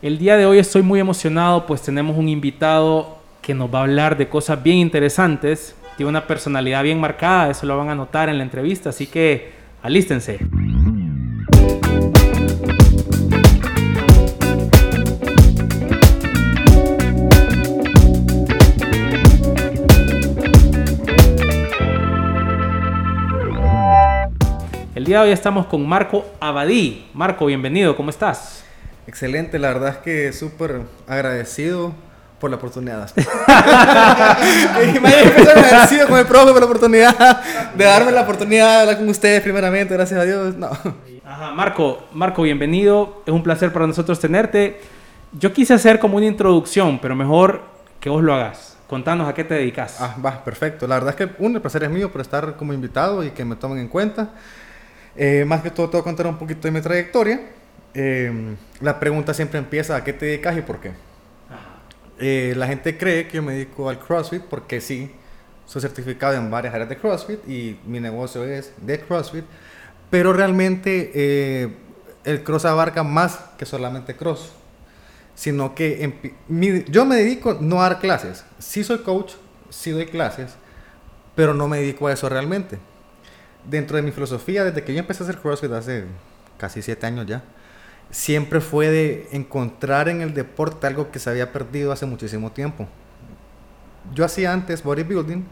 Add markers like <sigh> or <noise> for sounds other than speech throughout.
El día de hoy estoy muy emocionado pues tenemos un invitado que nos va a hablar de cosas bien interesantes. Tiene una personalidad bien marcada, eso lo van a notar en la entrevista, así que alístense. El día de hoy estamos con Marco Abadí. Marco, bienvenido, ¿cómo estás? Excelente, la verdad es que súper agradecido por la oportunidad. <laughs> <laughs> y me agradecido con el profe por la oportunidad de darme la oportunidad de hablar con ustedes primeramente, gracias a Dios. No. Ajá, Marco, Marco, bienvenido. Es un placer para nosotros tenerte. Yo quise hacer como una introducción, pero mejor que vos lo hagas. Contanos a qué te dedicas. Ah, va, perfecto. La verdad es que un, el placer es mío por estar como invitado y que me tomen en cuenta. Eh, más que todo, te voy a contar un poquito de mi trayectoria. Eh, la pregunta siempre empieza, ¿a qué te dedicas y por qué? Eh, la gente cree que yo me dedico al CrossFit porque sí, soy certificado en varias áreas de CrossFit y mi negocio es de CrossFit, pero realmente el Cross abarca más que solamente Cross, sino que yo me dedico no a dar clases, sí soy coach, sí doy clases, pero no me dedico a eso realmente. Dentro de mi filosofía, desde que yo empecé a hacer CrossFit hace casi siete años ya, siempre fue de encontrar en el deporte algo que se había perdido hace muchísimo tiempo. Yo hacía antes bodybuilding,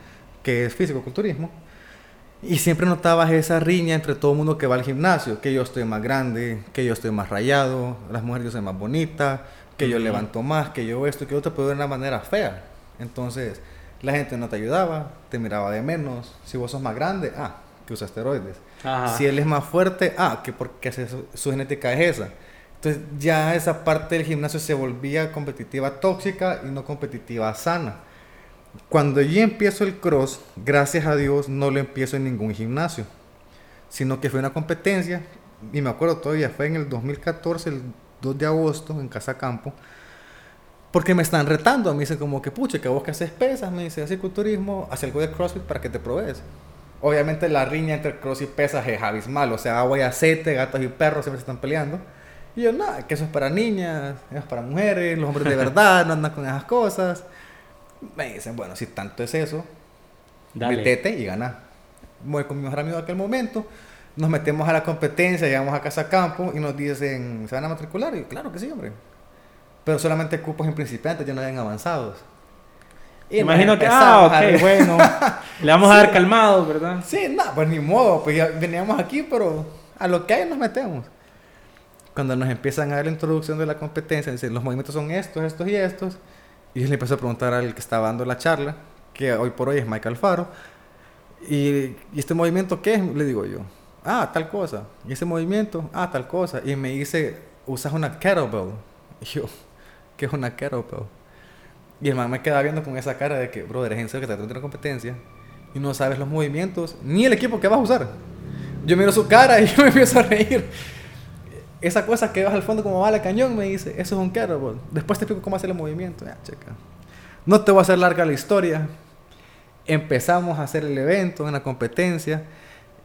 que es físico-culturismo, y siempre notaba esa riña entre todo el mundo que va al gimnasio, que yo estoy más grande, que yo estoy más rayado, las mujeres yo soy más bonita, que yo levanto más, que yo esto, que yo te puedo ver de una manera fea. Entonces, la gente no te ayudaba, te miraba de menos. Si vos sos más grande, ah, que usa esteroides. Si él es más fuerte, ah, que porque su, genética es esa. Entonces ya esa parte del gimnasio se volvía competitiva tóxica y no competitiva sana. Cuando yo empiezo el cross, gracias a Dios no lo empiezo en ningún gimnasio, sino que fue una competencia, y me acuerdo todavía, fue en el 2014, el 2 de agosto, en Casa Campo, porque me están retando, me dicen como que, puche, que vos que haces pesas, me dice, hace culturismo, hace algo de CrossFit para que te provees obviamente la riña entre cross y pesas es abismal. O sea, agua y aceite, gatos y perros siempre se están peleando. Y yo, nada, que eso es para niñas, eso es para mujeres, los hombres de <laughs> verdad no andan con esas cosas. Me dicen, bueno, si tanto es eso, Dale. metete y gana. Voy con mi mejor amigo de aquel momento, nos metemos a la competencia, llegamos a casa campo y nos dicen, ¿se van a matricular? Y yo, claro que sí, hombre. Pero solamente cupos en principiantes, ya no hayan avanzados. Imagino que, ah, ok, bueno, <laughs> le vamos a dar calmado, ¿verdad? Sí, no, pues ni modo, pues ya veníamos aquí, pero a lo que hay nos metemos. Cuando nos empiezan a dar la introducción de la competencia, dicen, los movimientos son estos, estos y estos, y yo le empiezo a preguntar al que estaba dando la charla, que hoy por hoy es Michael Faro, y, ¿y este movimiento qué es? Le digo yo, ah, tal cosa, y ese movimiento, ah, tal cosa, y me dice, usas una kettlebell, <laughs> y yo, ¿qué es una kettlebell? Y el man me queda viendo con esa cara de que, brother, es en serio que te una competencia y no sabes los movimientos ni el equipo que vas a usar. Yo miro su cara y <laughs> yo me empiezo a reír. Esa cosa que vas al fondo como bala cañón me dice, eso es un kettlebell. Después te explico cómo hacer el movimiento. Ya, checa. No te voy a hacer larga la historia. Empezamos a hacer el evento, una competencia.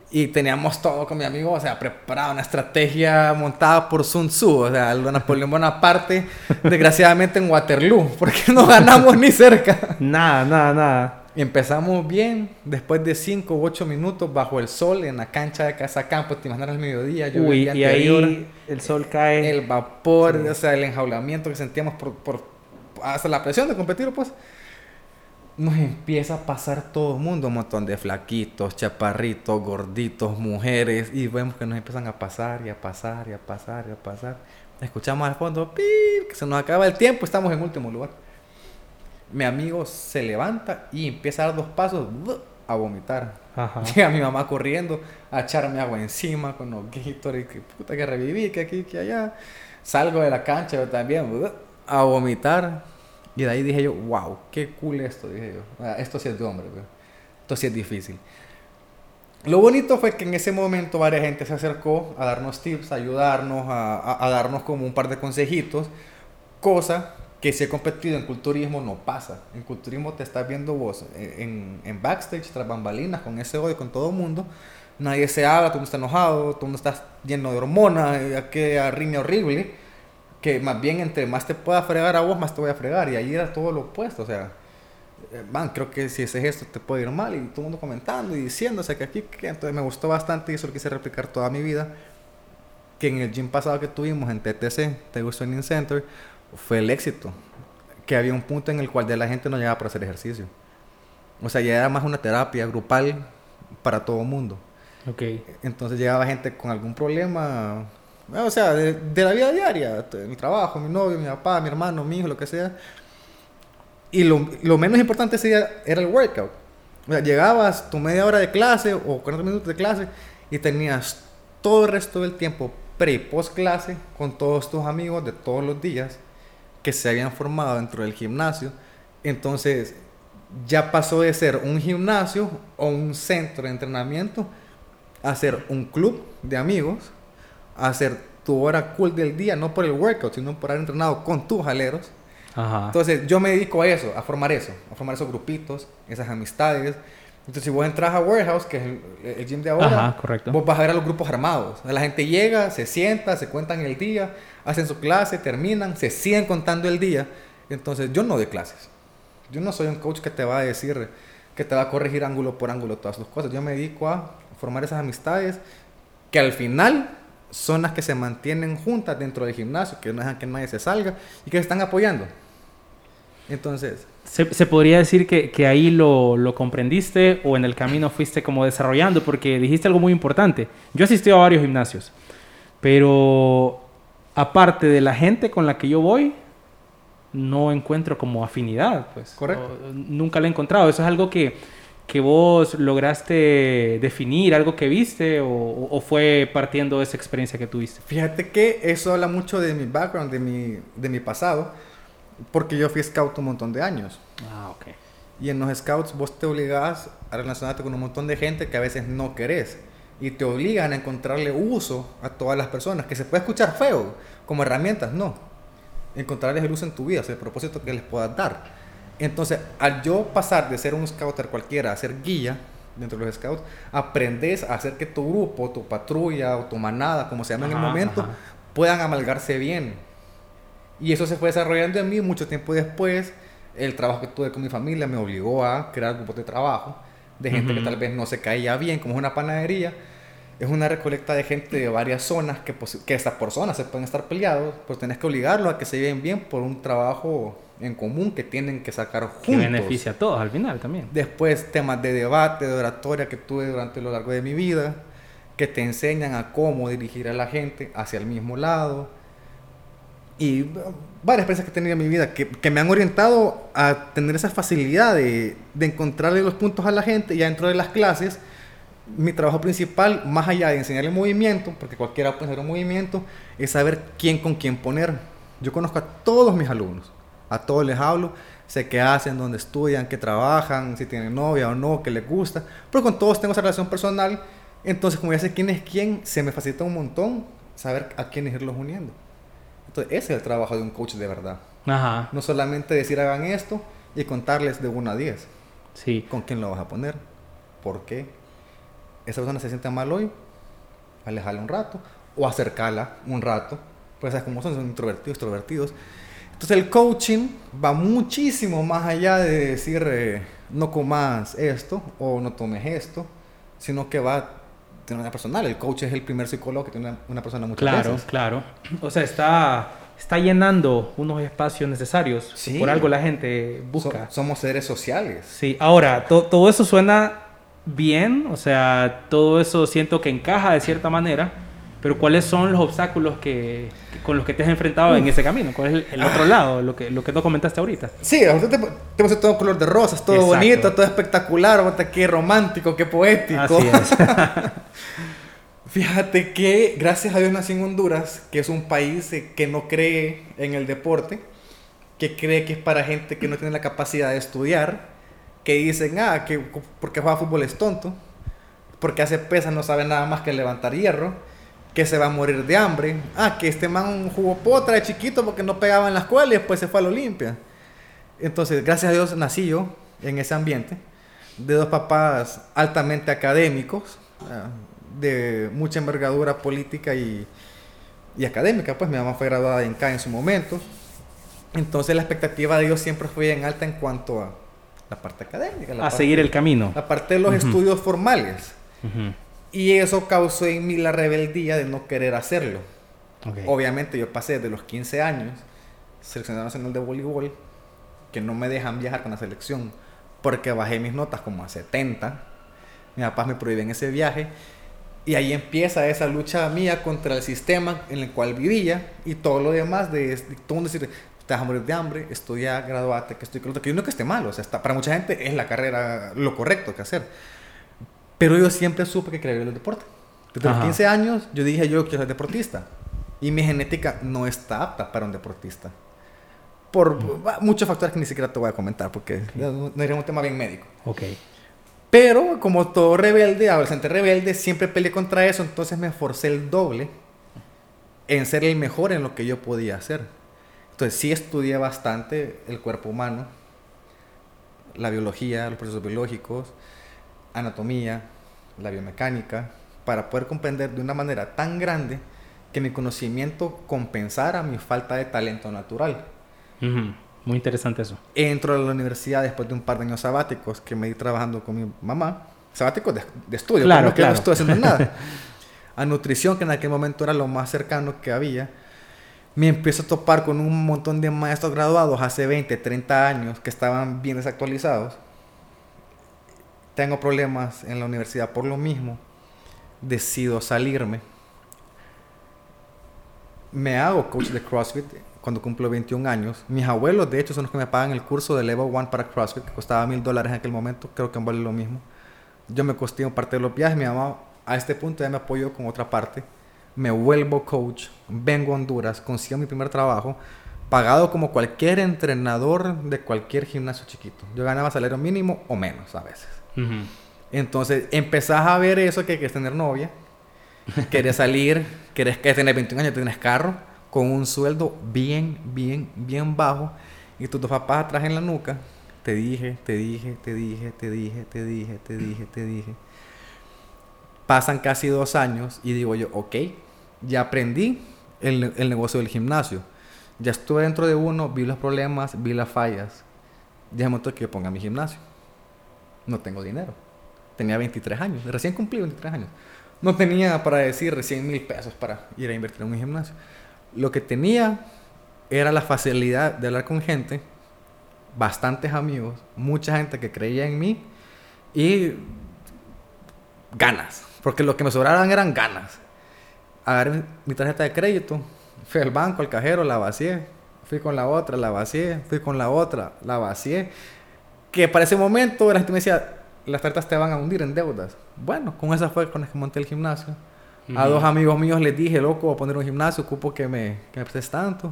Y teníamos todo con mi amigo, o sea, preparado, una estrategia montada por Sun Tzu, o sea, el Napoleón <laughs> Bonaparte, desgraciadamente en Waterloo, porque no ganamos ni cerca. Nada, nada, nada. Empezamos bien, después de 5 u 8 minutos bajo el sol en la cancha de Casa Campo, te imaginas el mediodía, yo Uy, y ahí el sol cae. El vapor, o sea, el enjaulamiento que sentíamos por, por, hasta la presión de competir, pues nos empieza a pasar todo el mundo, un montón de flaquitos, chaparritos, gorditos, mujeres, y vemos que nos empiezan a pasar y a pasar y a pasar y a pasar. Escuchamos al fondo, ¡pip! que se nos acaba el tiempo, estamos en último lugar. Mi amigo se levanta y empieza a dar dos pasos a vomitar. <laughs> Llega mi mamá corriendo a echarme agua encima con los gritos y que puta que reviví, que aquí, que allá. Salgo de la cancha yo también a vomitar y de ahí dije yo, wow, qué cool esto, dije yo. Esto sí es de hombre, esto sí es difícil. Lo bonito fue que en ese momento varias gente se acercó a darnos tips, a ayudarnos, a, a, darnos como un par de consejitos, cosa que si he competido en culturismo no pasa. En culturismo te estás viendo vos en, en backstage, tras bambalinas, con ese odio, con todo el mundo. Nadie se habla, todo el mundo está enojado, todo el mundo está lleno de hormonas, que riña horrible que más bien entre más te pueda fregar a vos, más te voy a fregar. Y ahí era todo lo opuesto, o sea, eh, man, creo que si ese gesto te puede ir mal y todo el mundo comentando y diciéndose que aquí, que entonces me gustó bastante y eso lo quise replicar toda mi vida. Que en el gym pasado que tuvimos en TTC, Tegu Training Center, fue el éxito. Que había un punto en el cual de la gente no llegaba para hacer ejercicio. O sea, ya era más una terapia grupal para todo el mundo. Ok. Entonces llegaba gente con algún problema, o sea, de, de la vida diaria, el trabajo, mi novio, mi papá, mi hermano, mi hijo, lo que sea. Y lo, lo menos importante ese día era el workout. O sea, llegabas tu media hora de clase o 40 minutos de clase y tenías todo el resto del tiempo pre y post clase con todos tus amigos de todos los días que se habían formado dentro del gimnasio. Entonces ya pasó de ser un gimnasio o un centro de entrenamiento a ser un club de amigos, a hacer tu hora cool del día, no por el workout, sino por haber entrenado con tus aleros. Ajá. Entonces yo me dedico a eso, a formar eso, a formar esos grupitos, esas amistades. Entonces si vos entras a Warehouse, que es el, el gym de ahora, Ajá, correcto. vos vas a ver a los grupos armados. La gente llega, se sienta, se cuentan el día, hacen su clase, terminan, se siguen contando el día. Entonces yo no doy clases. Yo no soy un coach que te va a decir, que te va a corregir ángulo por ángulo todas tus cosas. Yo me dedico a formar esas amistades que al final son las que se mantienen juntas dentro del gimnasio, que no dejan que nadie se salga y que se están apoyando. Entonces, Se, se podría decir que, que ahí lo, lo comprendiste o en el camino fuiste como desarrollando, porque dijiste algo muy importante. Yo asistí a varios gimnasios, pero aparte de la gente con la que yo voy, no encuentro como afinidad, pues. Correcto. O- nunca la he encontrado. Eso es algo que, que vos lograste definir, algo que viste, o, o fue partiendo de esa experiencia que tuviste. fíjate que eso habla mucho de mi background, de mi, de mi pasado, porque yo fui scout un montón de años. Ah, ok. Y en los scouts vos te obligás a relacionarte con un montón de gente que a veces no querés. Y te obligan a encontrarle uso a todas las personas, que se puede escuchar feo como herramientas, no. Encontrarles el uso en tu vida, o sea, el propósito que les puedas dar. Entonces, al yo pasar de ser un scouter cualquiera a ser guía dentro de los scouts, aprendes a hacer que tu grupo, tu patrulla o tu manada, como se llama en el momento, ajá. puedan amalgarse bien. Y eso se fue desarrollando en mí mucho tiempo después. El trabajo que tuve con mi familia me obligó a crear grupos de trabajo de gente que tal vez no se caía bien, como es una panadería. Es una recolecta de gente de varias zonas que, que hasta por zonas se pueden estar peleados, pues tenés que obligarlos a que se lleven bien por un trabajo en común que tienen que sacar juntos. Que beneficia a todos al final también. Después temas de debate, de oratoria que tuve durante lo largo de mi vida, que te enseñan a cómo dirigir a la gente hacia el mismo lado. Y varias experiencias que he tenido en mi vida que, que me han orientado a tener esa facilidad de, de encontrarle los puntos a la gente ya dentro de las clases. Mi trabajo principal, más allá de enseñarle movimiento, porque cualquiera puede hacer un movimiento, es saber quién con quién poner. Yo conozco a todos mis alumnos, a todos les hablo, sé qué hacen, dónde estudian, qué trabajan, si tienen novia o no, qué les gusta, pero con todos tengo esa relación personal, entonces como ya sé quién es quién, se me facilita un montón saber a quiénes irlos uniendo. Entonces ese es el trabajo de un coach de verdad. Ajá. No solamente decir hagan esto y contarles de 1 a 10 Sí. con quién lo vas a poner, por qué. Esa persona se siente mal hoy, alejarla un rato o acercarla un rato, pues sabes cómo son, son introvertidos, extrovertidos. Entonces el coaching va muchísimo más allá de decir eh, no comas esto o no tomes esto, sino que va manera personal. El coach es el primer psicólogo que tiene una, una persona muchas Claro, veces. claro. O sea, está, está llenando unos espacios necesarios. Sí. Por algo la gente So- busca. somos seres sociales. Sí, ahora, to- todo eso suena bien, o sea, todo eso siento que encaja de cierta manera, pero ¿cuáles son los obstáculos que- con los que te has enfrentado en ese camino? ¿Cuál es el, el otro lado, lo que, lo que no comentaste ahorita? Sí, ahorita te, te puse todo color de rosas, todo Exacto. bonito, todo espectacular, qué romántico, qué poético. Así es. <laughs> Fíjate que gracias a Dios nací en Honduras, que es un país eh, que no cree en el deporte, que cree que es para gente que no tiene la capacidad de estudiar, que dicen, ah, que porque juega fútbol es tonto, porque hace pesas no sabe nada más que levantar hierro, que se va a morir de hambre, ah, que este man jugó potra de chiquito porque no pegaba en la escuela y después se fue a la Olimpia. Entonces, gracias a Dios nací yo en ese ambiente, de dos papás altamente académicos, ah, de mucha envergadura política y, y académica, pues mi mamá fue graduada de INCA en su momento. Entonces la expectativa de ellos siempre fue en alta en cuanto a la parte académica. La a seguir el camino. La parte de los estudios formales. Y eso causó en mí la rebeldía de no querer hacerlo. Obviamente yo pasé de los 15 años, seleccionado nacional de voleibol, que no me dejan viajar con la selección, porque bajé mis notas como a 70. Mis papás me prohíben ese viaje. Y ahí empieza esa lucha mía contra el sistema en el cual vivía y todo lo demás de, todo el mundo decir, te vas a morir de hambre, estudia, graduate, que estoy que yo no que esté mal, o sea, está, para mucha gente es la carrera lo correcto que hacer. Pero yo siempre supe que quería ver el deporte. Desde los 15 años yo dije yo quiero ser deportista. Y mi genética no está apta para un deportista. Por muchos factores que ni siquiera te voy a comentar porque no, no un tema bien médico. Ok. Pero como todo rebelde, adolescente rebelde, siempre peleé contra eso, entonces me esforcé el doble en ser el mejor en lo que yo podía hacer. Entonces sí estudié bastante el cuerpo humano, la biología, los procesos biológicos, anatomía, la biomecánica, para poder comprender de una manera tan grande que mi conocimiento compensara mi falta de talento natural. Muy interesante eso. Entro a la universidad después de un par de años sabáticos que me di trabajando con mi mamá. Sabáticos de, estudio, claro, que no estoy haciendo nada. <laughs> a nutrición, que en aquel momento era lo más cercano que había. Me empiezo a topar con un montón de maestros graduados hace 20, 30 años que estaban bien desactualizados. Tengo problemas en la universidad por lo mismo. Decido salirme. Me hago coach de CrossFit cuando cumplo 21 años. Mis abuelos, de hecho, son los que me pagan el curso de Level 1 para CrossFit, que costaba mil dólares en aquel momento. Creo que vale lo mismo. Yo me costé parte de los viajes. Mi mamá, a este punto, ya me apoyó con otra parte. Me vuelvo coach. Vengo a Honduras. Consigo mi primer trabajo. Pagado como cualquier entrenador de cualquier gimnasio chiquito. Yo ganaba salario mínimo o menos a veces. Entonces empezás a ver eso que quieres tener novia. quieres salir. Quieres que tener 21 años, tienes carro con un sueldo bien, bien, bien bajo y tus dos papás atrás en la nuca, te dije, te dije, te dije, te dije, te dije, te dije, te dije. Pasan casi dos años y digo yo, ok, ya aprendí el, el negocio del gimnasio. Ya estuve dentro de uno, vi los problemas, vi las fallas. Ya es momento que yo ponga mi gimnasio. No tengo dinero. Tenía 23 años, recién cumplí 23 años. No tenía para decir recién mil pesos para ir a invertir en un gimnasio lo que tenía era la facilidad de hablar con gente, bastantes amigos, mucha gente que creía en mí y ganas, porque lo que me sobraban eran ganas. Agarré mi tarjeta de crédito, fui al banco, al cajero, la vacié, fui con la otra, la vacié, fui con la otra, la vacié. Que para ese momento la gente me decía, las tarjetas te van a hundir en deudas. Bueno, con esa fue con la que monté el gimnasio. A dos amigos míos les dije, loco, voy a poner un gimnasio, ocupo que me, que me prestes tanto.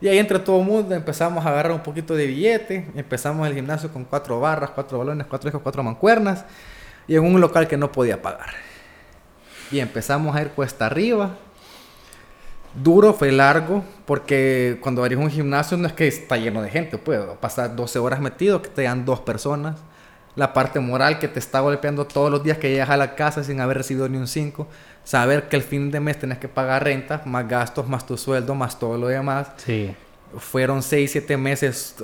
Y ahí entre todo el mundo empezamos a agarrar un poquito de billete. Empezamos el gimnasio con cuatro barras, cuatro balones, cuatro hijos, cuatro mancuernas. Y en un local que no podía pagar. Y empezamos a ir cuesta arriba. Duro, fue largo, porque cuando abrís un gimnasio no es que está lleno de gente, puedo pasar 12 horas metido, que te dan dos personas. La parte moral que te está golpeando todos los días que llegas a la casa sin haber recibido ni un 5 saber que el fin de mes tenés que pagar renta, más gastos, más tu sueldo, más todo lo demás. Sí. Fueron seis, siete meses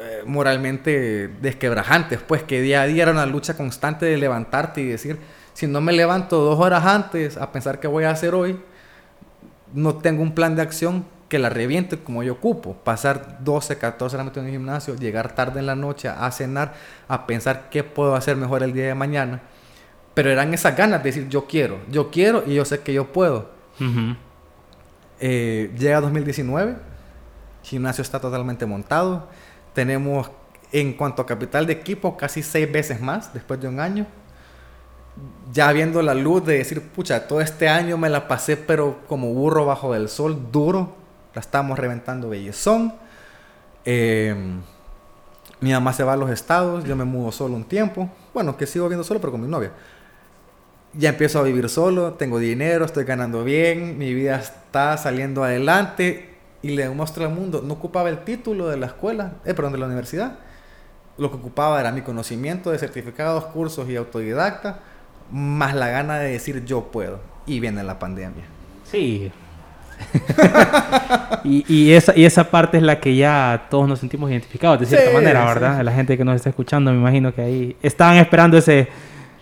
eh, moralmente desquebrajantes, pues que día a día era una lucha constante de levantarte y decir, si no me levanto dos horas antes a pensar qué voy a hacer hoy, no tengo un plan de acción que la reviente como yo ocupo. Pasar 12, 14 horas en el gimnasio, llegar tarde en la noche a cenar, a pensar qué puedo hacer mejor el día de mañana pero eran esas ganas de decir, yo quiero, yo quiero y yo sé que yo puedo. Eh, llega 2019, gimnasio está totalmente montado. Tenemos, en cuanto a capital de equipo, casi seis veces más después de un año. Ya viendo la luz de decir, pucha, todo este año me la pasé, pero como burro bajo del sol, duro. La estamos reventando bellezón. Eh, mi mamá se va a los estados, yo me mudo solo un tiempo. Bueno, que sigo viendo solo, pero con mi novia ya empiezo a vivir solo, tengo dinero, estoy ganando bien, mi vida está saliendo adelante y le muestro al mundo, no ocupaba el título de la escuela, eh, perdón, de la universidad, lo que ocupaba era mi conocimiento de certificados, cursos y autodidacta, más la gana de decir yo puedo. Y viene la pandemia. Sí, <laughs> y, y, esa, y esa parte es la que ya todos nos sentimos identificados de cierta manera, ¿verdad? La gente que nos está escuchando, me imagino que ahí estaban esperando ese,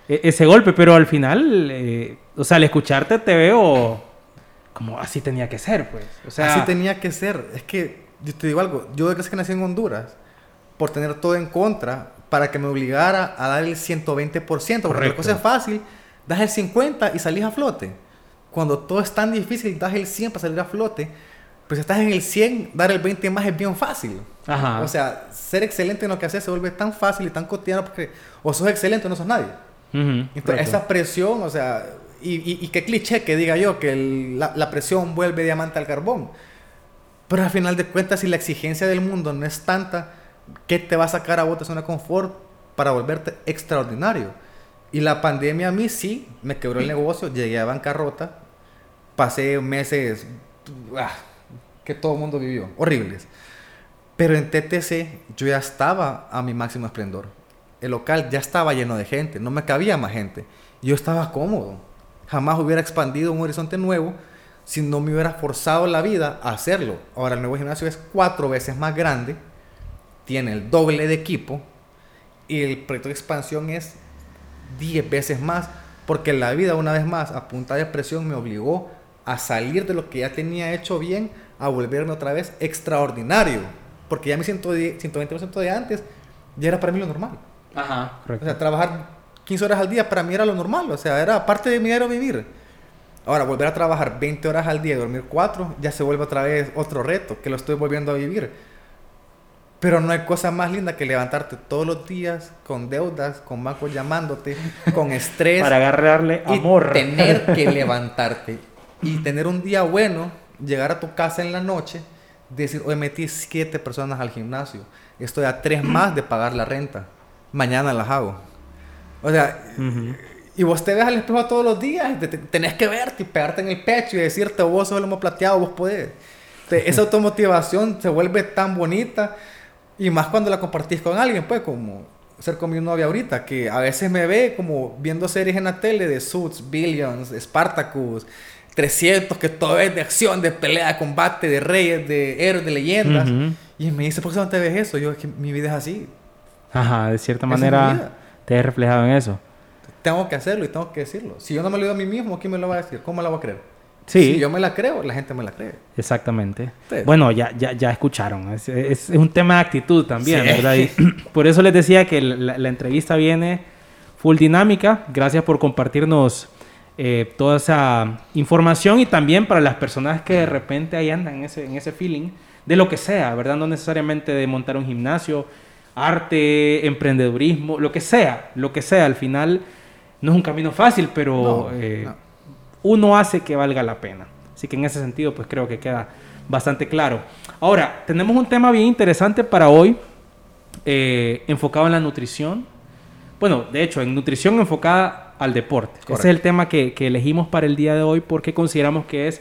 e, ese golpe, pero al final, eh, o sea, al escucharte te veo como así tenía que ser, pues. O sea, así tenía que ser. Es que, yo te digo algo, yo desde que nací en Honduras, por tener todo en contra, para que me obligara a dar el 120%, porque la cosa es fácil, das el 50% y salís a flote. Cuando todo es tan difícil, das el 100 para salir a flote, pues estás en el 100, dar el 20 más es bien fácil. Ajá. O sea, ser excelente en lo que haces se vuelve tan fácil y tan cotidiano porque o sos excelente o no sos nadie. Entonces, esa presión, o sea, y, y, qué cliché que diga yo, que la, la, presión vuelve diamante al carbón. Pero al final de cuentas, si la exigencia del mundo no es tanta, ¿qué te va a sacar a vos de zona de confort para volverte extraordinario? Y la pandemia a mí sí me quebró el negocio, llegué a bancarrota, pasé meses ah, que todo el mundo vivió, horribles. Pero en TTC yo ya estaba a mi máximo esplendor. El local ya estaba lleno de gente, no me cabía más gente. Yo estaba cómodo. Jamás hubiera expandido un horizonte nuevo si no me hubiera forzado la vida a hacerlo. Ahora el nuevo gimnasio es cuatro veces más grande, tiene el doble de equipo y el proyecto de expansión es diez veces más porque la vida una vez más a punta de presión me obligó a salir de lo que ya tenía hecho bien a volverme otra vez extraordinario porque ya mi 120% de antes ya era para mí lo normal. Ajá, correcto. O sea, trabajar 15 horas al día para mí era lo normal, o sea, era parte de mi diario vivir. Ahora, volver a trabajar 20 horas al día y dormir 4 ya se vuelve otra vez otro reto que lo estoy volviendo a vivir. Pero no hay cosa más linda que levantarte todos los días con deudas, con bancos llamándote, con estrés. Para agarrarle amor. Y tener que <laughs> levantarte y tener un día bueno, llegar a tu casa en la noche, decir, hoy metí siete personas al gimnasio, estoy a tres <clears throat> más de pagar la renta, mañana las hago. O sea, y vos te ves al espejo todos los días, tenés que verte y pegarte en el pecho y decirte, vos sos el hemos plateado, vos podés. esa <laughs> automotivación se vuelve tan bonita y más cuando la compartís con alguien, pues como ser con mi novia ahorita, que a veces me ve como viendo series en la tele de Suits, Billions, Spartacus, 300, que todo es de acción, de pelea, de combate, de reyes, de héroes, de leyendas. Y me dice, ¿por qué no te ves eso? Yo, es que mi vida es así. Ajá, de cierta manera te he reflejado en eso. Tengo que hacerlo y tengo que decirlo. Si yo no me lo digo a mí mismo, ¿quién me lo va a decir? ¿Cómo me la voy a creer? Sí. Si yo me la creo, la gente me la cree. Exactamente. Bueno, ya, ya, ya escucharon. Es, es, un tema de actitud también, ¿verdad? Y por eso les decía que la, entrevista viene full dinámica. Gracias por compartirnos eh, toda esa información y también para las personas que de repente ahí andan en ese, en ese feeling de lo que sea, ¿verdad? No necesariamente de montar un gimnasio, arte, emprendedurismo, lo que sea, lo que sea. Al final no es un camino fácil, pero eh, uno hace que valga la pena. Así que en ese sentido, pues creo que queda bastante claro. Ahora, tenemos un tema bien interesante para hoy, eh, enfocado en la nutrición. Bueno, de hecho, en nutrición enfocada al deporte. Ese es el tema que, elegimos para el día de hoy porque consideramos que es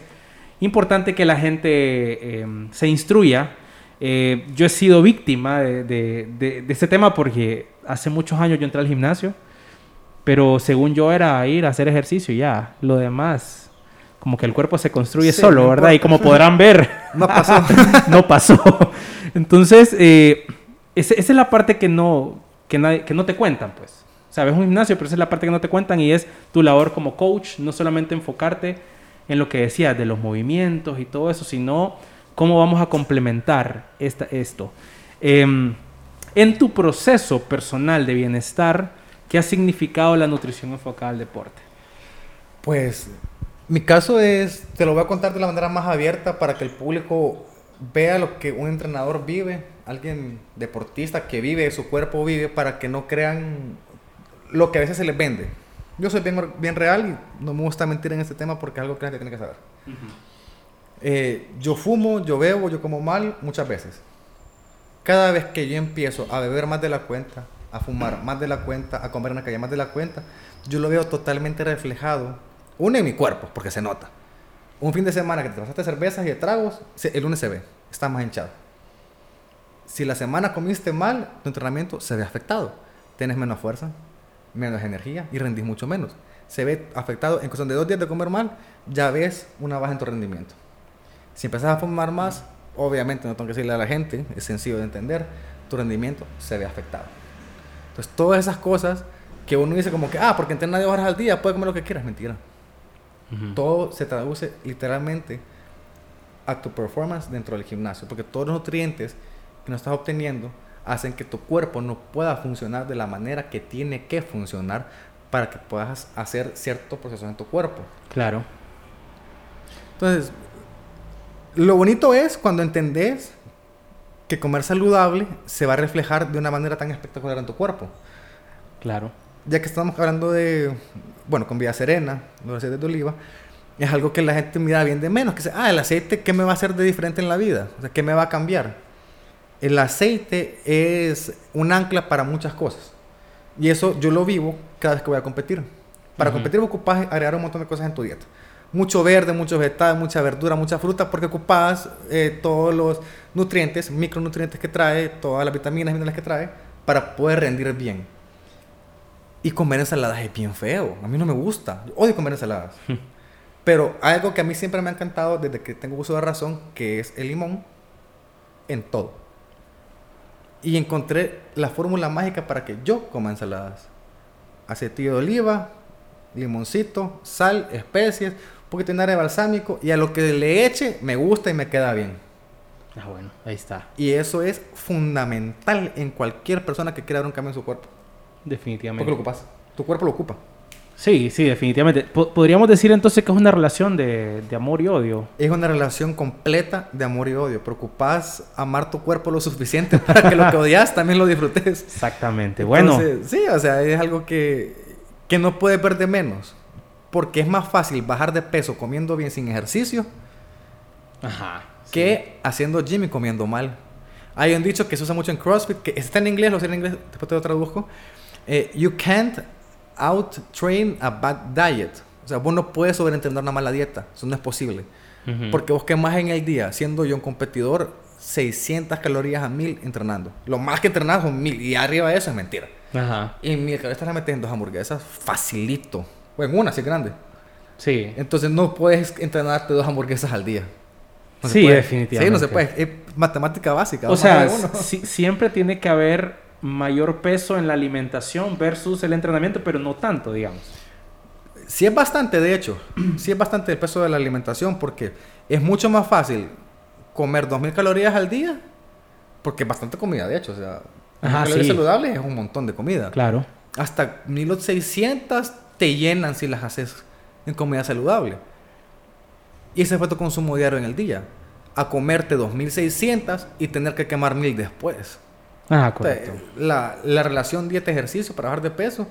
importante que la gente eh, se instruya eh, yo he sido víctima de, de, este tema porque hace muchos años yo entré al gimnasio, pero según yo era ir a hacer ejercicio y ya, lo demás, como que el cuerpo se construye solo, ¿verdad? Y como podrán ver, <laughs> no pasó. <laughs> no pasó. Entonces, eh, esa, es la parte que no, que, nadie, que no te cuentan, pues. Sabes, un gimnasio, pero esa es la parte que no te cuentan y es tu labor como coach, no solamente enfocarte en lo que decías de los movimientos y todo eso, sino ¿Cómo vamos a complementar esta, esto? Em, en tu proceso personal de bienestar, ¿qué ha significado la nutrición enfocada al deporte? Pues mi caso es, te lo voy a contar de la manera más abierta para que el público vea lo que un entrenador vive, alguien deportista que vive, su cuerpo vive, para que no crean lo que a veces se les vende. Yo soy bien, bien real y no me gusta mentir en este tema porque es algo que la gente tiene que saber. Eh, yo fumo, yo bebo, yo como mal muchas veces. Cada vez que yo empiezo a beber más de la cuenta, a fumar más de la cuenta, a comer en la calle más de la cuenta, yo lo veo totalmente reflejado. Uno en mi cuerpo, porque se nota. Un fin de semana que te pasaste cervezas y tragos, el lunes se ve, está más hinchado. Si la semana comiste mal, tu entrenamiento se ve afectado. Tienes menos fuerza, menos energía y rendís mucho menos. Se ve afectado en cuestión de dos días de comer mal, ya ves una baja en tu rendimiento. Si empezás a fumar más, obviamente no tengo que decirle a la gente, es sencillo de entender, tu rendimiento se ve afectado. Entonces, todas esas cosas que uno dice como que, ah, porque entrena 10 horas al día, puede comer lo que quieras, mentira. Todo se traduce literalmente a tu performance dentro del gimnasio, porque todos los nutrientes que no estás obteniendo hacen que tu cuerpo no pueda funcionar de la manera que tiene que funcionar para que puedas hacer ciertos procesos en tu cuerpo. Claro. Entonces, lo bonito es cuando entendés que comer saludable se va a reflejar de una manera tan espectacular en tu cuerpo. Claro. Ya que estamos hablando de, bueno, con Vía Serena, los aceites de oliva, es algo que la gente mira bien de menos. Que dice, ah, el aceite, ¿qué me va a hacer de diferente en la vida? O sea, ¿qué me va a cambiar? El aceite es un ancla para muchas cosas. Y eso yo lo vivo cada vez que voy a competir. Para competir ocupas agregar un montón de cosas en tu dieta. Mucho verde, muchos vegetales, mucha verdura, mucha fruta, porque ocupas eh, todos los nutrientes, micronutrientes que trae, todas las vitaminas y minerales que trae, para poder rendir bien. Y comer ensaladas es bien feo. A mí no me gusta. Yo odio comer ensaladas. Pero hay algo que a mí siempre me ha encantado desde que tengo uso de razón, que es el limón en todo. Y encontré la fórmula mágica para que yo coma ensaladas. Acetillo de oliva, limoncito, sal, especies, un poquito de de balsámico y a lo que le eche me gusta y me queda bien. Ah, bueno, ahí está. Y eso es fundamental en cualquier persona que quiera dar un cambio en su cuerpo. Definitivamente. Porque lo ocupas. Tu cuerpo lo ocupa. Sí, sí, definitivamente. podríamos decir entonces que es una relación de, amor y odio. Es una relación completa de amor y odio. Preocupas amar tu cuerpo lo suficiente <laughs> para que lo que odias también lo disfrutes. Exactamente. Bueno. Sí, o sea, es algo que, que no puedes ver de menos. Porque es más fácil bajar de peso comiendo bien sin ejercicio Ajá, que haciendo gym y comiendo mal. Hay un dicho que se usa mucho en CrossFit, que está en inglés, lo sé en inglés, después te lo traduzco. Eh, you can't out-train a bad diet. O sea, vos no puedes sobreentender una mala dieta. Eso no es posible. Porque vos quemás en el día, siendo yo un competidor, 600 calorías a 1000 entrenando. Lo más que entrenas son 1000. Y arriba de eso es mentira. Ajá. Y 1000 calorías te las metes en dos hamburguesas facilito. O en una, si es grande. Sí. Entonces no puedes entrenarte dos hamburguesas al día. sí, definitivamente. Sí, no se puede. Es matemática básica. O sea, siempre tiene que haber mayor peso en la alimentación versus el entrenamiento, pero no tanto, digamos. Sí es bastante, de hecho. <clears throat> Sí es bastante el peso de la alimentación porque es mucho más fácil comer 2.000 calorías al día porque es bastante comida, de hecho. O sea, calorías saludables es un montón de comida. Claro. Hasta 1.600 te llenan si las haces en comida saludable. Y ese fue tu consumo diario en el día. A comerte 2.600 y tener que quemar 1.000 después. Ah, correcto. La, la relación dieta-ejercicio para bajar de peso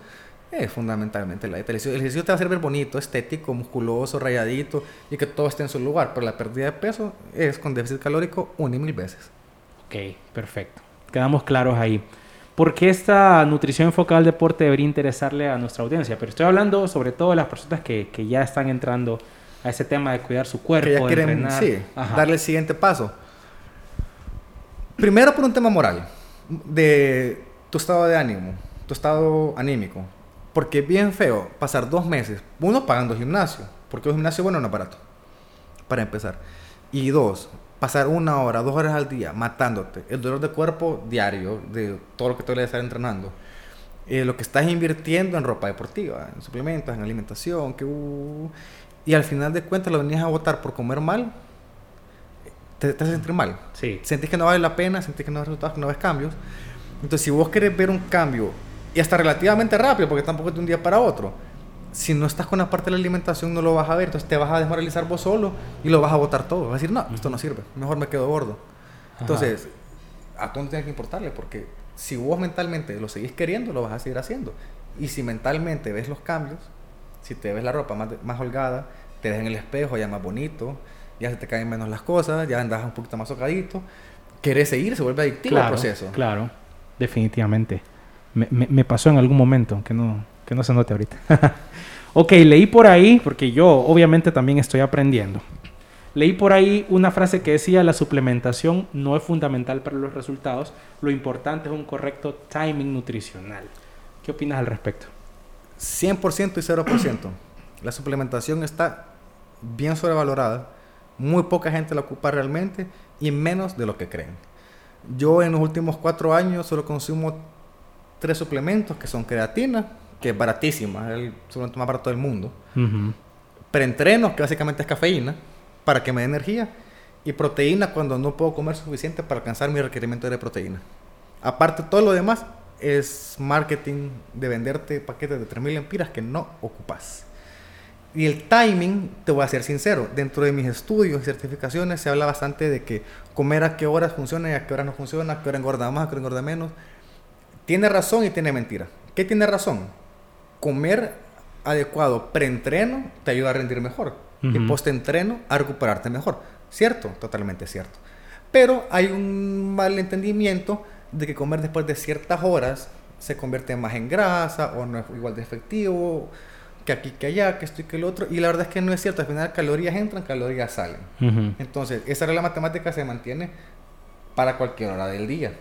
es fundamentalmente la dieta. El ejercicio te va a hacer ver bonito, estético, musculoso, rayadito y que todo esté en su lugar. Pero la pérdida de peso es con déficit calórico una y mil veces. Ok, perfecto. Quedamos claros ahí. ¿Por qué esta nutrición enfocada al deporte debería interesarle a nuestra audiencia? Pero estoy hablando sobre todo de las personas que, que ya están entrando a ese tema de cuidar su cuerpo, que ya quieren, Sí, darle el siguiente paso. Primero por un tema moral de tu estado de ánimo, tu estado anímico. Porque es bien feo pasar dos meses, uno pagando gimnasio, porque un gimnasio bueno no es barato, para empezar. Y dos, pasar una hora, dos horas al día matándote, el dolor de cuerpo diario, de todo lo que tú le estar entrenando. Eh, lo que estás invirtiendo en ropa deportiva, en suplementos, en alimentación, que uh, y al final de cuentas lo venías a votar por comer mal, te, te hace sentir mal. Sí. Sentís que no vale la pena, sentís que no ves resultados, que no ves cambios. Entonces, si vos querés ver un cambio, y hasta relativamente rápido, porque tampoco es de un día para otro, si no estás con la parte de la alimentación, no lo vas a ver. Entonces, te vas a desmoralizar vos solo y lo vas a botar todo. Vas a decir, no, esto no sirve, mejor me quedo gordo. Entonces, a todo no tiene que importarle, porque si vos mentalmente lo seguís queriendo, lo vas a seguir haciendo. Y si mentalmente ves los cambios, si te ves la ropa más, más holgada, te ves en el espejo ya más bonito, ya se te caen menos las cosas, ya andas un poquito más socadito, querés seguir, se vuelve adictivo el proceso. Claro, definitivamente. Me, me, pasó en algún momento, que no, que no se note ahorita. <laughs> ok, leí por ahí, porque yo obviamente también estoy aprendiendo. Leí por ahí una frase que decía, la suplementación no es fundamental para los resultados, lo importante es un correcto timing nutricional. ¿Qué opinas al respecto? 100% y 0%. La suplementación está bien sobrevalorada Muy poca gente la ocupa realmente y menos de lo que creen. Yo en los últimos cuatro años solo consumo tres suplementos que son creatina, que es baratísima, es el suplemento más barato del mundo. Preentreno, que básicamente es cafeína, para que me dé energía. Y proteína cuando no puedo comer suficiente para alcanzar mi requerimiento de proteína. Aparte, todo lo demás es marketing de venderte paquetes de 3.000 empiras que no ocupas. Y el timing, te voy a ser sincero, dentro de mis estudios y certificaciones se habla bastante de que comer a qué horas funciona y a qué horas no funciona, a qué hora engorda más, a qué hora engorda menos. Tiene razón y tiene mentira. ¿Qué tiene razón? Comer adecuado preentreno te ayuda a rendir mejor y post-entreno a recuperarte mejor. ¿Cierto? Totalmente cierto. Pero hay un malentendimiento de que comer después de ciertas horas se convierte más en grasa o no es igual de efectivo que aquí, que allá, que esto y que el otro. Y la verdad es que no es cierto. Al final calorías entran, calorías salen. Entonces, esa regla matemática se mantiene para cualquier hora del día.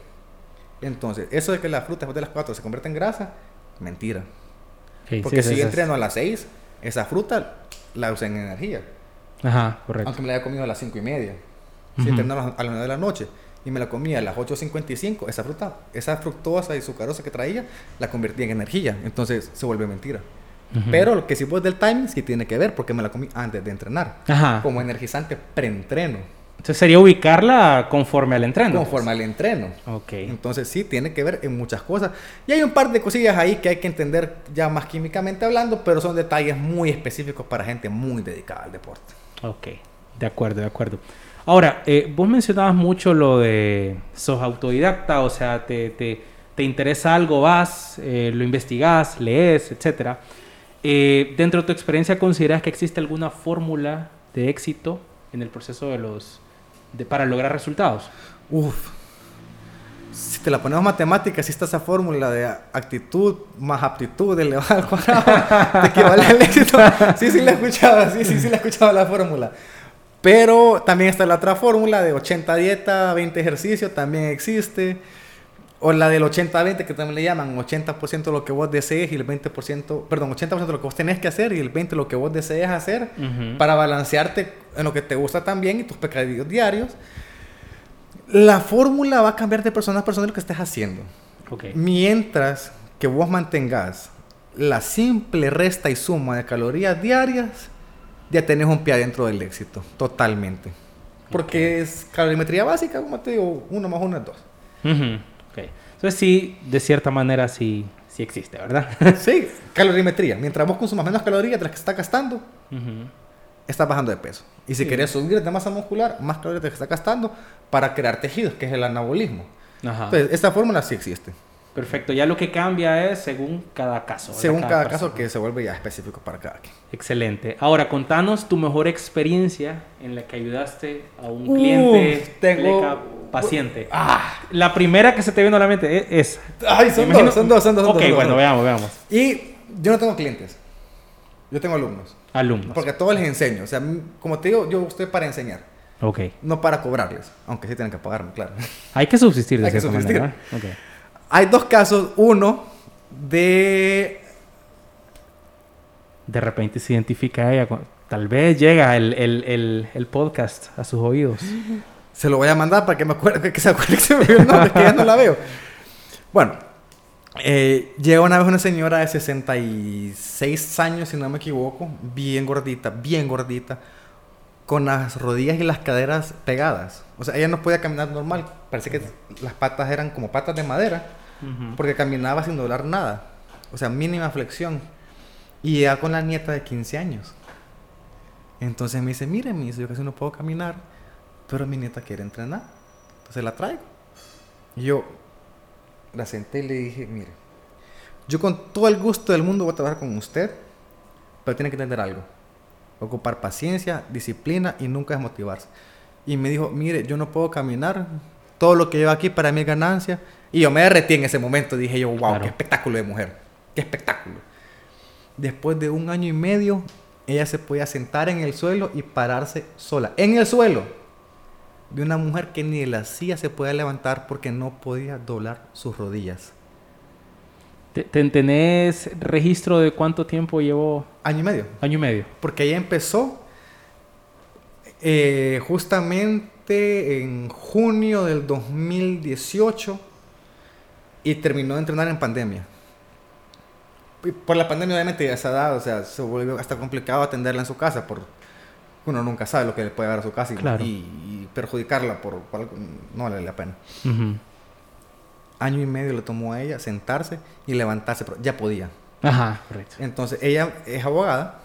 Entonces, eso de que la fruta después de las 4 se convierte en grasa, mentira. Porque si yo entreno a las 6, esa fruta la usé en energía. Ajá, correcto. Aunque me la haya comido a las 5 y media. Si entreno a las 9 de la noche y me la comía a las 8.55, esa fruta, esa fructosa y sucarosa que traía, la convertí en energía. Entonces se vuelve mentira. Pero lo que sí fue del timing sí tiene que ver porque me la comí antes de entrenar. Ajá. Como energizante preentreno. Entonces sería ubicarla conforme al entreno. Conforme al entreno. Ok. Entonces sí, tiene que ver en muchas cosas. Y hay un par de cosillas ahí que hay que entender ya más químicamente hablando, pero son detalles muy específicos para gente muy dedicada al deporte. Ok, de acuerdo, de acuerdo. Ahora, eh, vos mencionabas mucho lo de sos autodidacta, o sea, te, te, te interesa algo, vas, eh, lo investigás, lees, etc. Eh, dentro de tu experiencia, ¿consideras que existe alguna fórmula de éxito en el proceso de los de, para lograr resultados? Uf. Si te la ponemos matemática, si está esa fórmula de actitud más aptitud elevada al cuadrado, <laughs> te equivale al éxito. Sí, sí la he escuchado, sí, sí, sí la he escuchado la fórmula. Pero también está la otra fórmula de 80 dieta, 20 ejercicio, también existe. O la del 80-20 que también le llaman 80% de lo que vos desees y el 20%, perdón, 80% de lo que vos tenés que hacer y el 20% de lo que vos desees hacer para balancearte en lo que te gusta también y tus pecadillos diarios. La fórmula va a cambiar de persona a persona lo que estés haciendo. Mientras que vos mantengas la simple resta y suma de calorías diarias, ya tenés un pie adentro del éxito, totalmente. Porque es calorimetría básica, como te digo, uno más uno es dos. Entonces sí, de cierta manera sí, sí existe, ¿verdad? <laughs> sí, calorimetría. Mientras vos consumas menos calorías de las que estás gastando, estás bajando de peso. Y si querés subir de masa muscular, más calorías de las que estás gastando para crear tejidos, que es el anabolismo. Entonces, esta fórmula sí existe. Perfecto, ya lo que cambia es según cada caso. Según cada, caso que se vuelve ya específico para cada quien. Excelente. Ahora, contanos tu mejor experiencia en la que ayudaste a un cliente, tengo... paciente. Ah. La primera que se te vino a la mente e-, es... Ay, son dos, son dos, son dos. Ok, bueno, veamos, veamos. Y yo no tengo clientes, yo tengo alumnos. Alumnos. Porque a todos les enseño. O sea, como te digo, yo estoy para enseñar. Ok. No para cobrarles, aunque sí tienen que pagarme, claro. Hay que subsistir de Hay cierta que subsistir. manera. Okay. Hay dos casos. Uno de... De repente se identifica ella. Tal vez llega el, el, el, podcast a sus oídos. <laughs> Se lo voy a mandar para que me acuerde que se acuerde que se me el nombre, que ya no la veo. Bueno, eh, llega una vez una señora de 66 años, si no me equivoco, bien gordita, bien gordita, con las rodillas y las caderas pegadas. O sea, ella no podía caminar normal. Parece que las patas eran como patas de madera porque caminaba sin doblar nada. O sea, mínima flexión. Y ya con la nieta de 15 años. Entonces me dice, mire, me dice, yo casi no puedo caminar, pero mi nieta quiere entrenar. Entonces la traigo. Y yo la senté y le dije, mire, yo con todo el gusto del mundo voy a trabajar con usted, pero tiene que entender algo. Ocupar paciencia, disciplina y nunca desmotivarse. Y me dijo, mire, yo no puedo caminar, todo lo que llevo aquí para mí es ganancia y yo me derretí en ese momento. Dije yo, wow, qué espectáculo de mujer. Qué espectáculo. Después de un año y medio, ella se podía sentar en el suelo y pararse sola. En el suelo. De una mujer que ni la silla se podía levantar porque no podía doblar sus rodillas. ¿Tenés registro de cuánto tiempo llevó? Año y medio. Año y medio. Porque ella empezó Eh, justamente en junio del 2018 y terminó de entrenar en pandemia. Por la pandemia obviamente ya se ha dado, o sea, se volvió hasta complicado atenderla en su casa por uno nunca sabe lo que le puede dar a su casa y, Claro. y- y perjudicarla por, por algo no vale la pena. Año y medio le tomó a ella sentarse y levantarse, pero ya podía. Ajá, correcto. Entonces, ella es abogada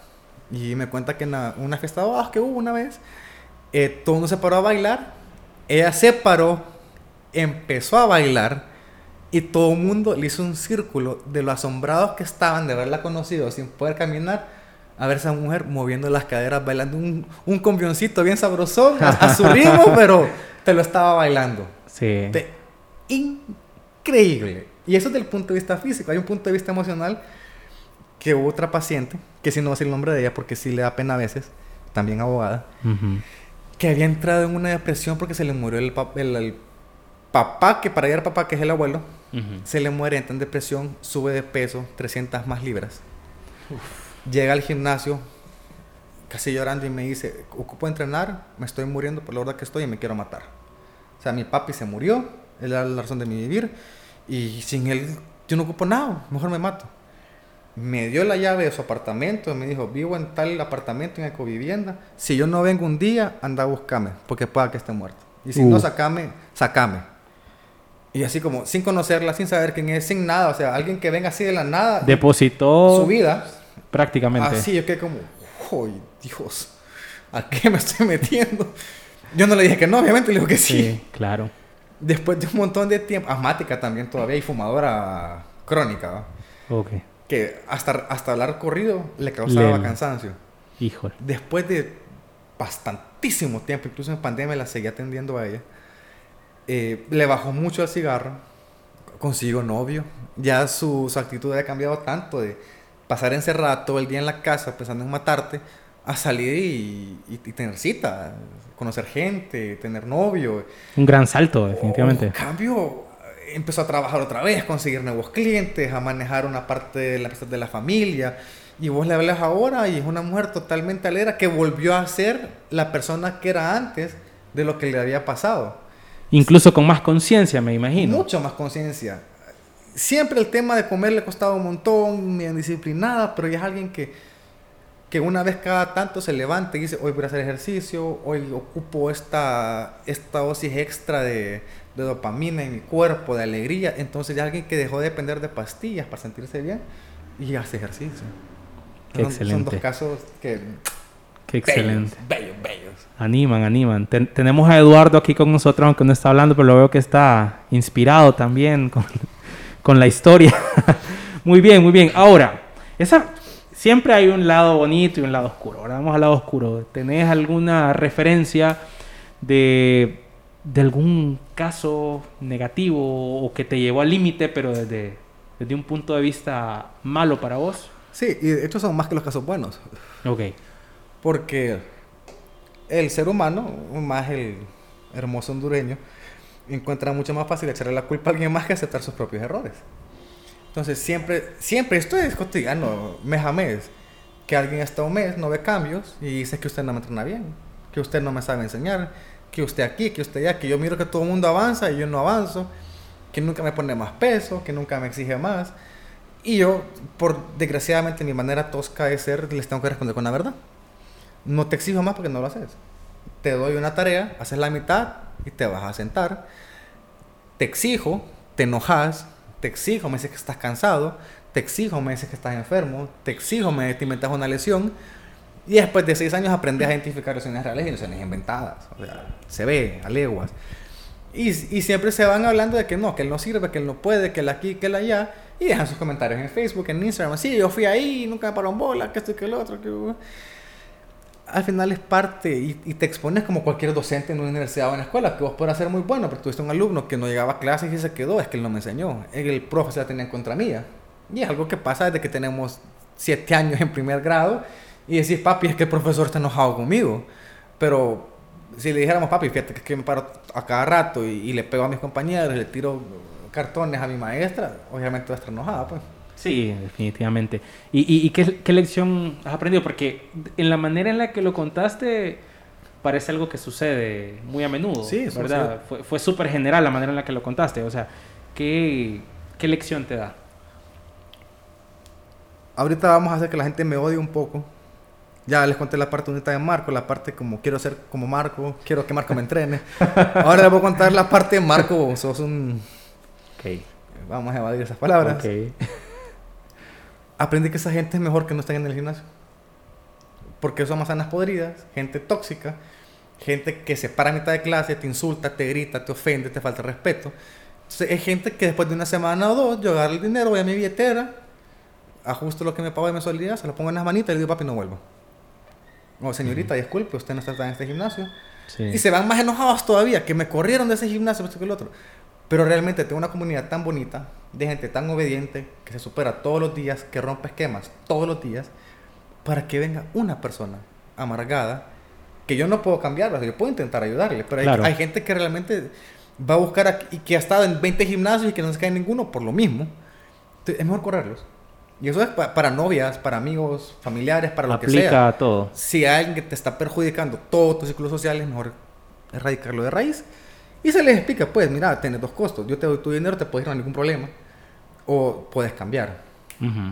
y me cuenta que en la- una fiesta de abogados que hubo una vez, eh, todo el mundo se paró a bailar. Ella se paró, empezó a bailar y todo el mundo le hizo un círculo de lo asombrados que estaban de haberla conocido sin poder caminar. A ver esa mujer moviendo las caderas, bailando un, un combioncito bien sabrosón a, su <laughs> ritmo, pero te lo estaba bailando. Sí. Te- increíble. Y eso desde el punto de vista físico. Hay un punto de vista emocional que hubo otra paciente, que si no decir el nombre de ella porque sí le da pena a veces, también abogada, que había entrado en una depresión porque se le murió el, pap- el- el papá, que para ella era papá, que es el abuelo, se le muere, entra en depresión, sube de peso, 300 más libras. Llega al gimnasio, casi llorando, y me dice, ocupo entrenar, me estoy muriendo por la hora que estoy y me quiero matar. O sea, mi papi se murió, él era la razón de mi vivir, y sin él yo no ocupo nada, mejor me mato. Me dio la llave de su apartamento, me dijo, vivo en tal apartamento, en ecovivienda, si yo no vengo un día, anda a buscarme, porque pueda que esté muerto. Y si no, Uh. sacame, sacame. Y así como, sin conocerla, sin saber quién es, sin nada, o sea, alguien que venga así de la nada, Depositó su vida, prácticamente. así, yo quedé como, ¡ay, Dios! ¿A qué me estoy metiendo? Yo no le dije que no, obviamente le digo que sí. Sí, claro. Después de un montón de tiempo, asmática también todavía y fumadora crónica, ¿va? Ok. que hasta, hasta hablar corrido le causaba cansancio. Híjole. Después de bastantísimo tiempo, incluso en pandemia la seguía atendiendo a ella, eh, le bajó mucho el cigarro, consiguió novio, ya su, su actitud había cambiado tanto de pasar encerrada todo el día en la casa pensando en matarte, a salir y, y- y tener cita, conocer gente, tener novio. Un gran salto, definitivamente. En cambio, empezó a trabajar otra vez, conseguir nuevos clientes, a manejar una parte de la, de la familia. Y vos le hablas ahora y es una mujer totalmente alegre que volvió a ser la persona que era antes de lo que le había pasado. Incluso con más conciencia, me imagino. Mucho más conciencia. Siempre el tema de comer le costaba un montón, bien disciplinada, pero ya es alguien que, que una vez cada tanto se levanta y dice, hoy voy a hacer ejercicio, hoy ocupo esta, esta dosis extra de, de dopamina en mi cuerpo, de alegría. Entonces ya alguien que dejó de depender de pastillas para sentirse bien y hace ejercicio. Qué son, son excelente. dos casos que... Qué excelente. Bellos, bellos, bellos. Animan, animan. Ten- tenemos a Eduardo aquí con nosotros, aunque no está hablando, pero lo veo que está inspirado también con, con la historia. <laughs> muy bien, muy bien. Ahora, esa, siempre hay un lado bonito y un lado oscuro. Ahora vamos al lado oscuro. ¿Tenés alguna referencia de, de algún caso negativo o que te llevó al límite, pero desde, desde un punto de vista malo para vos? Sí, y estos son más que los casos buenos. Ok. Porque el ser humano, más el hermoso hondureño, encuentra mucho más fácil echarle la culpa a alguien más que aceptar sus propios errores. Entonces, siempre, siempre, esto es cotidiano, mes a mes, que alguien hasta un mes no ve cambios y dice que usted no me entrena bien, que usted no me sabe enseñar, que usted aquí, que usted allá, que yo miro que todo el mundo avanza y yo no avanzo, que nunca me pone más peso, que nunca me exige más. Y yo, por desgraciadamente mi manera tosca de ser, les tengo que responder con la verdad. No te exijo más porque no lo haces. Te doy una tarea, haces la mitad y te vas a sentar. Te exijo, te enojas, te exijo, me dices que estás cansado, te exijo, me dices que estás enfermo, te exijo, me te inventas una lesión. Y después de seis años aprendes a identificar lesiones reales y lesiones inventadas. Se ve a leguas. Y, y siempre se van hablando de que no, que él no sirve, que él no puede, que él aquí, que él allá. Y dejan sus comentarios en Facebook, en Instagram. Sí, yo fui ahí, nunca me paró bola, que esto y que el otro. Que... Al final es parte y, y te expones como cualquier docente en una universidad o en la escuela, que vos podrás ser muy bueno, pero tuviste un alumno que no llegaba a clases y se quedó, es que él no me enseñó. El profe se la tenía en contra mía. Y es algo que pasa desde que tenemos siete años en primer grado y decís, papi, es que el profesor está enojado conmigo. Pero si le dijéramos, papi, fíjate que, que me paro a cada rato y, y le pego a mis compañeros, le tiro cartones a mi maestra, obviamente va a estar enojada, pues. Sí, definitivamente. ¿Y, y, y qué, qué lección has aprendido? Porque en la manera en la que lo contaste, parece algo que sucede muy a menudo. Sí, ¿verdad? Fue, fue súper general la manera en la que lo contaste. O sea, ¿qué, qué lección te da? Ahorita vamos a hacer que la gente me odie un poco. Ya les conté la parte bonita de Marco, la parte como quiero ser como Marco, quiero que Marco me entrene. <laughs> Ahora les voy a contar la parte de Marco, sos un... Ok. Vamos a evadir esas palabras. Ok. Aprendí que esa gente es mejor que no estén en el gimnasio. Porque son manzanas podridas, gente tóxica, gente que se para a mitad de clase, te insulta, te grita, te ofende, te falta respeto. Entonces, es gente que después de una semana o dos, yo agarro el dinero, voy a mi billetera, ajusto lo que me pago de mensualidad, se lo pongo en las manitas y le digo, papi, no vuelvo. O señorita, disculpe, usted no está en este gimnasio. Sí. Y se van más enojados todavía, que me corrieron de ese gimnasio, esto que el otro. Pero realmente tengo una comunidad tan bonita, de gente tan obediente, que se supera todos los días, que rompe esquemas todos los días, para que venga una persona amargada, que yo no puedo cambiarla, yo puedo intentar ayudarle, pero hay- Claro. hay, gente que realmente va a buscar y que ha estado en 20 gimnasios y que no se cae en ninguno por lo mismo. Entonces, es mejor correrlos. Y eso es pa- para novias, para amigos, familiares, para lo que sea Aplica a todo. si hay alguien que te está perjudicando todo tu ciclo social, es mejor erradicarlo de raíz. Y se les explica, pues, mira, tienes dos costos. Yo te doy tu dinero, te puedes ir, no ningún problema. O puedes cambiar.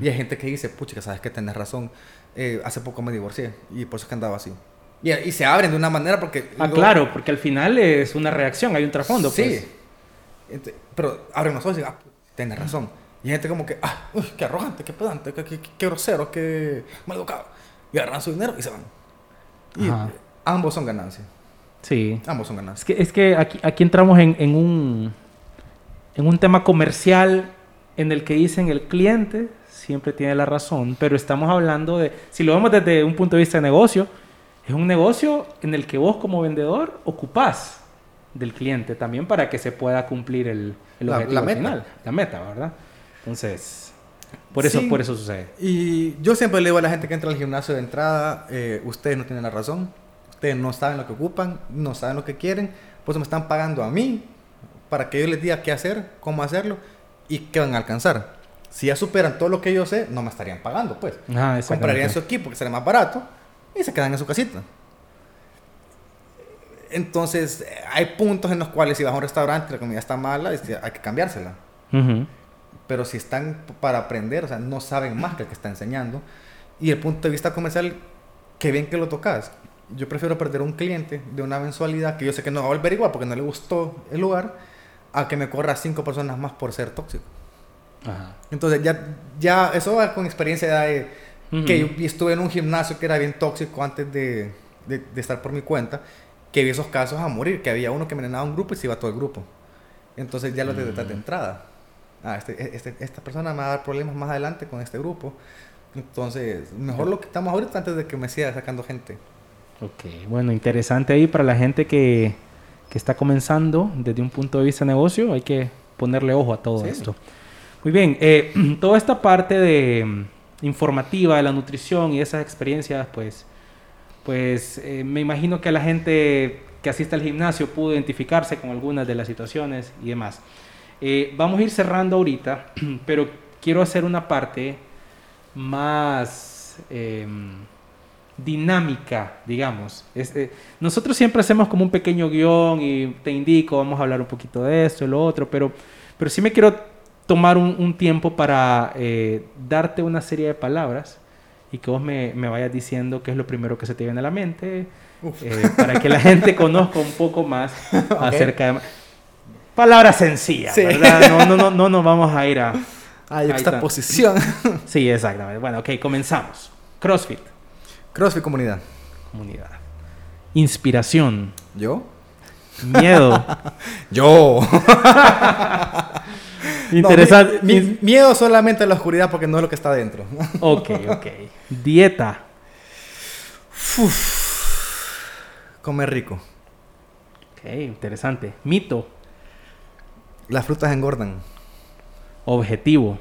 Y hay gente que dice, pucha, que sabes que tenés razón. Eh, hace poco me divorcié y por eso es que andaba así. Y, y se abren de una manera porque... Ah, claro, porque al final es una reacción, hay un trasfondo. Sí. pues. Pero abren los ojos y dicen, ah, tienes razón. Y hay gente como que, ah, uy, qué arrogante, qué pedante, qué, qué- qué grosero, qué mal educado. Y agarran su dinero y se van. Y Ajá. ambos son ganancias. Sí. Ambos son Es ganancias. que, es que aquí, aquí entramos en, en un, en un tema comercial en el que dicen el cliente siempre tiene la razón, pero estamos hablando de, si lo vemos desde un punto de vista de negocio, es un negocio en el que vos como vendedor ocupás del cliente también para que se pueda cumplir el, el La- objetivo la meta. final, la meta, ¿verdad? Entonces, por eso, Sí. por eso sucede. Y yo siempre le digo a la gente que entra al gimnasio de entrada, eh, ustedes no tienen la razón, ustedes no saben lo que ocupan, no saben lo que quieren, por eso me están pagando a mí para que yo les diga qué hacer, cómo hacerlo y qué van a alcanzar. Si ya superan todo lo que yo sé, no me estarían pagando, pues. Ah. Comprarían su equipo que será más barato y se quedan en su casita. Entonces, hay puntos en los cuales si vas a un restaurante y la comida está mala, hay que cambiársela. Pero si están para aprender, o sea, no saben más que el que está enseñando. Y el punto de vista comercial, qué bien que lo tocas. Yo prefiero perder un cliente de una mensualidad que yo sé que no va a volver igual porque no le gustó el lugar, a que me corra cinco personas más por ser tóxico. Ajá. Entonces, ya, ya eso va con experiencia de que yo estuve en un gimnasio que era bien tóxico antes de, de- de estar por mi cuenta, que vi esos casos a morir, que había uno que envenenaba a un grupo y se iba todo el grupo. Entonces ya lo detectas de Mm. entrada. Ah, este, este- esta persona me va a dar problemas más adelante con este grupo. Entonces, mejor lo quitamos ahorita antes de que me siga sacando gente. Ok, bueno, interesante ahí para la gente que, que está comenzando desde un punto de vista de negocio, hay que ponerle ojo a todo Sí. esto. Muy bien, eh, <clears throat> toda esta parte de mm, informativa de la nutrición y esas experiencias, pues, pues eh, me imagino que la gente que asiste al gimnasio pudo identificarse con algunas de las situaciones y demás. Eh, vamos a ir cerrando ahorita, <clears throat> pero quiero hacer una parte más em, dinámica, digamos. Este, nosotros siempre hacemos como un pequeño guion y te indico, vamos a hablar un poquito de esto y lo otro, pero, pero sí me quiero tomar un, un tiempo para eh, darte una serie de palabras y que vos me, me vayas diciendo qué es lo primero que se te viene a la mente, eh, para que la gente <laughs> conozca un poco más acerca de... Palabras sencillas, Sí. ¿verdad? No, no, no, no nos vamos a ir a... <laughs> Ahí esta posición. Sí, exactamente. Bueno, ok, comenzamos. CrossFit, CrossFit comunidad. comunidad. Inspiración, ¿Yo? miedo. <laughs> Yo. <laughs> Interesante. No, mi- mi- miedo solamente a la oscuridad porque no es lo que está dentro. <laughs> Ok, ok. Dieta, Comer rico. ok, interesante. Mito, Las frutas engordan. objetivo,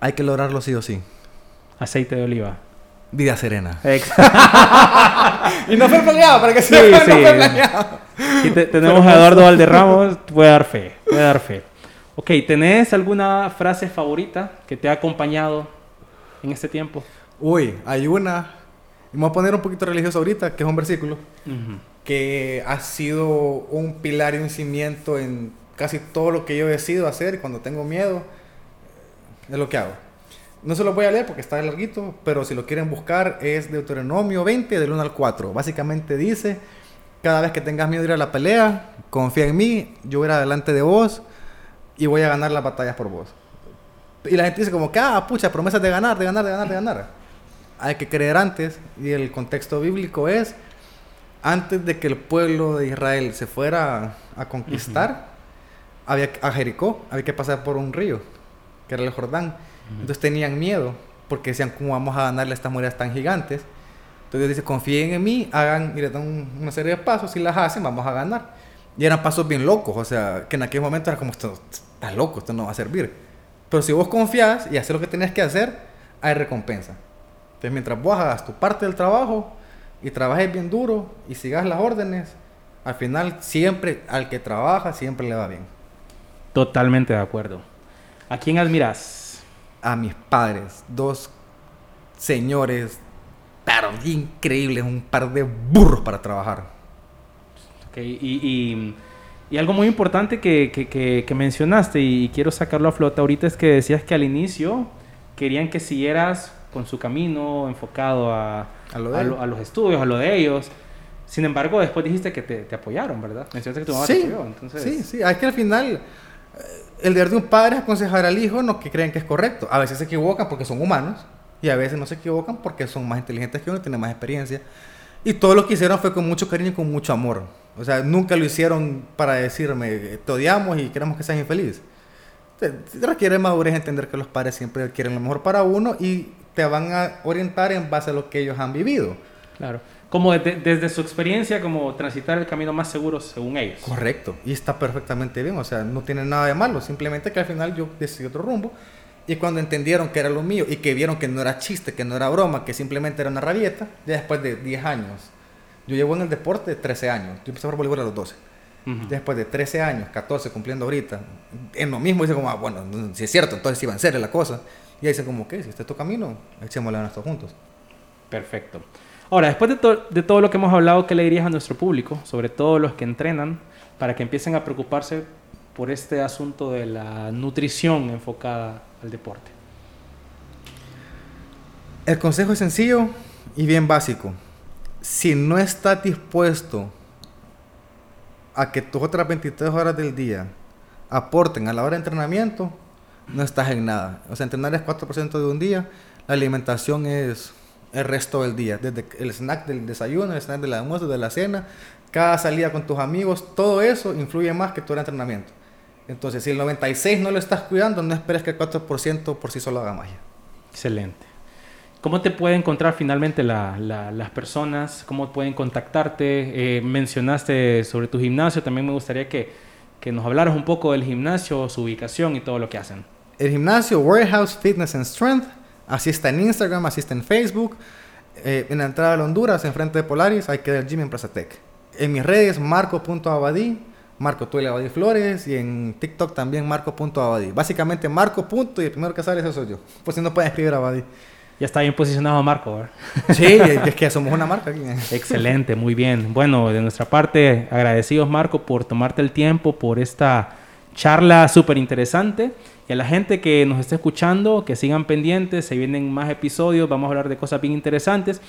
Hay que lograrlo sí o sí. aceite de oliva. Vida serena. Ex- <laughs> Y no fue planeado, para que Sí, sepan, sí. no fue planeado. Aquí te- tenemos a Eduardo Valderramos, <laughs> puede dar fe, puede dar fe. Ok, ¿tenés alguna frase favorita que te ha acompañado en este tiempo? Uy, hay una Y me voy a poner un poquito religioso ahorita, que es un versículo Ujú. que ha sido un pilar y un cimiento en casi todo lo que yo decido hacer. Y cuando tengo miedo, es lo que hago. No se lo voy a leer porque está larguito, pero si lo quieren buscar es Deuteronomio 20 del 1 al 4. Básicamente dice, cada vez que tengas miedo de ir a la pelea, confía en mí, yo voy a ir adelante de vos y voy a ganar las batallas por vos. Y la gente dice como que, ah, pucha, promesas de ganar, de ganar, de ganar, de ganar. Hay que creer antes y el contexto bíblico es, antes de que el pueblo de Israel se fuera a conquistar, había, a Jericó, había que pasar por un río, que era el Jordán. Entonces tenían miedo, porque decían, ¿cómo vamos a ganarle a estas murallas tan gigantes? Entonces dice, confíen en mí, hagan, y les dan un- una serie de pasos, si las hacen, vamos a ganar. Y eran pasos bien locos, o sea, que en aquel momento era como, esto está loco, esto no va a servir. Pero si vos confías y haces lo que tenías que hacer, hay recompensa. Entonces, mientras vos hagas tu parte del trabajo y trabajes bien duro y sigas las órdenes, al final siempre al que trabaja siempre le va bien. Totalmente de acuerdo. ¿A quién admiras? A mis padres, dos señores, pero increíbles, un par de burros para trabajar. Ok, y, y- y algo muy importante que, que- que- que mencionaste y quiero sacarlo a flota ahorita es que decías que al inicio querían que siguieras con su camino enfocado a, A lo a los estudios, a lo de ellos. Sin embargo, después dijiste que te, te apoyaron, ¿verdad? Mencionaste que tu mamá te Sí, apoyó. Entonces, sí, sí. Es que al final eh, el deber de un padre es aconsejar al hijo lo que creen que es correcto. A veces se equivocan porque son humanos y a veces no se equivocan porque son más inteligentes que uno tienen más experiencia. Y todo lo que hicieron fue con mucho cariño y con mucho amor. O sea, nunca lo hicieron para decirme, te odiamos y queremos que seas infeliz. Requiere madurez entender que los padres siempre quieren lo mejor para uno y te van a orientar en base a lo que ellos han vivido. Claro. Como desde, desde su experiencia, como transitar el camino más seguro según ellos. Correcto, y está perfectamente bien, o sea, no tiene nada de malo, simplemente que al final yo decidí otro rumbo. Y cuando entendieron que era lo mío y que vieron que no era chiste, que no era broma, que simplemente era una rabieta, ya después de 10 años, yo llevo en el deporte 13 años, yo empecé a voleibol a los 12. Ujú. Después de 13 años, 14 cumpliendo ahorita, en lo mismo dice como, ah, bueno, si es cierto, entonces iba en serio la cosa. Y ahí dice como, ¿qué? Si este es tu camino, echémosle a nosotros juntos. Perfecto. Ahora, después de, to- de todo lo que hemos hablado, ¿qué le dirías a nuestro público, sobre todo los que entrenan, para que empiecen a preocuparse por este asunto de la nutrición enfocada al deporte? El consejo es sencillo y bien básico. Si no estás dispuesto a que tus otras 23 horas del día aporten a la hora de entrenamiento, no estás en nada. O sea, entrenar es 4% de un día, la alimentación es el resto del día, desde el snack del desayuno, el snack del almuerzo, de la cena, cada salida con tus amigos, todo eso influye más que tu entrenamiento. Entonces, si el 96 no lo estás cuidando, no esperes que el 4% por sí solo haga magia. Excelente. ¿Cómo te pueden encontrar finalmente la- la- las personas? ¿Cómo pueden contactarte? Eh, mencionaste sobre tu gimnasio. También me gustaría que, que nos hablaras un poco del gimnasio, su ubicación y todo lo que hacen. El gimnasio Warehouse Fitness and Strength, así está en Instagram, así está en Facebook. Eh, en la entrada de Honduras, enfrente de Polaris, hay que el gym en Plaza Tech. En mis redes, marco.abadí, Marco Tuele Abadí Flores, y en TikTok también marco.abadí. Básicamente marco. punto, y el primero que sale ese soy yo. Pues si no pueden escribir Abadí. Ya está bien posicionado Marco, ¿verdad? Sí, es que somos una marca aquí. <laughs> Excelente, muy bien. Bueno, de nuestra parte, agradecidos Marco por tomarte el tiempo, por esta charla súper interesante. La gente que nos esté escuchando, que sigan pendientes, se vienen más episodios, vamos a hablar de cosas bien interesantes.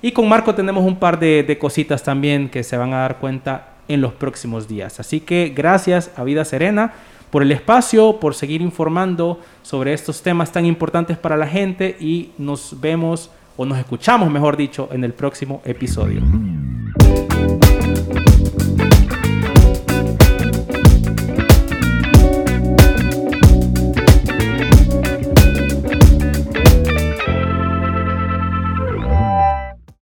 Y con Marco tenemos un par de, de cositas también que se van a dar cuenta en los próximos días. Así que gracias a Vida Serena por el espacio, por seguir informando sobre estos temas tan importantes para la gente y nos vemos o nos escuchamos, mejor dicho, en el próximo episodio.